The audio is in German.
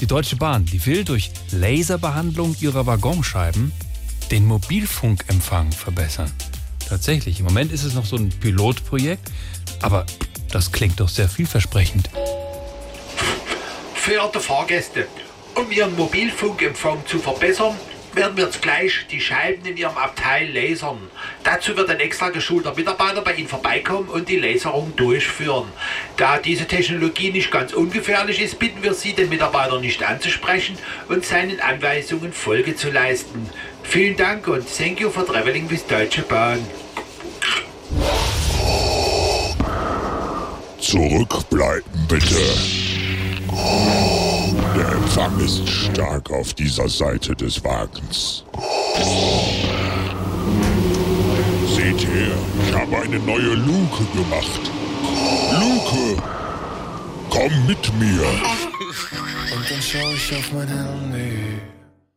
Die Deutsche Bahn, die will durch Laserbehandlung ihrer Waggonscheiben den Mobilfunkempfang verbessern. Tatsächlich, im Moment ist es noch so ein Pilotprojekt, aber das klingt doch sehr vielversprechend. Verehrte Fahrgäste, um Ihren Mobilfunkempfang zu verbessern, werden wir jetzt gleich die Scheiben in Ihrem Abteil lasern. Dazu wird ein extra geschulter Mitarbeiter bei Ihnen vorbeikommen und die Laserung durchführen. Da diese Technologie nicht ganz ungefährlich ist, bitten wir Sie, den Mitarbeiter nicht anzusprechen und seinen Anweisungen Folge zu leisten. Vielen Dank und thank you for traveling with Deutsche Bahn. Zurückbleiben bitte. Empfang ist stark auf dieser Seite des Wagens. Seht her, ich habe eine neue Luke gemacht. Luke, komm mit mir. Und dann schaue ich auf mein Handy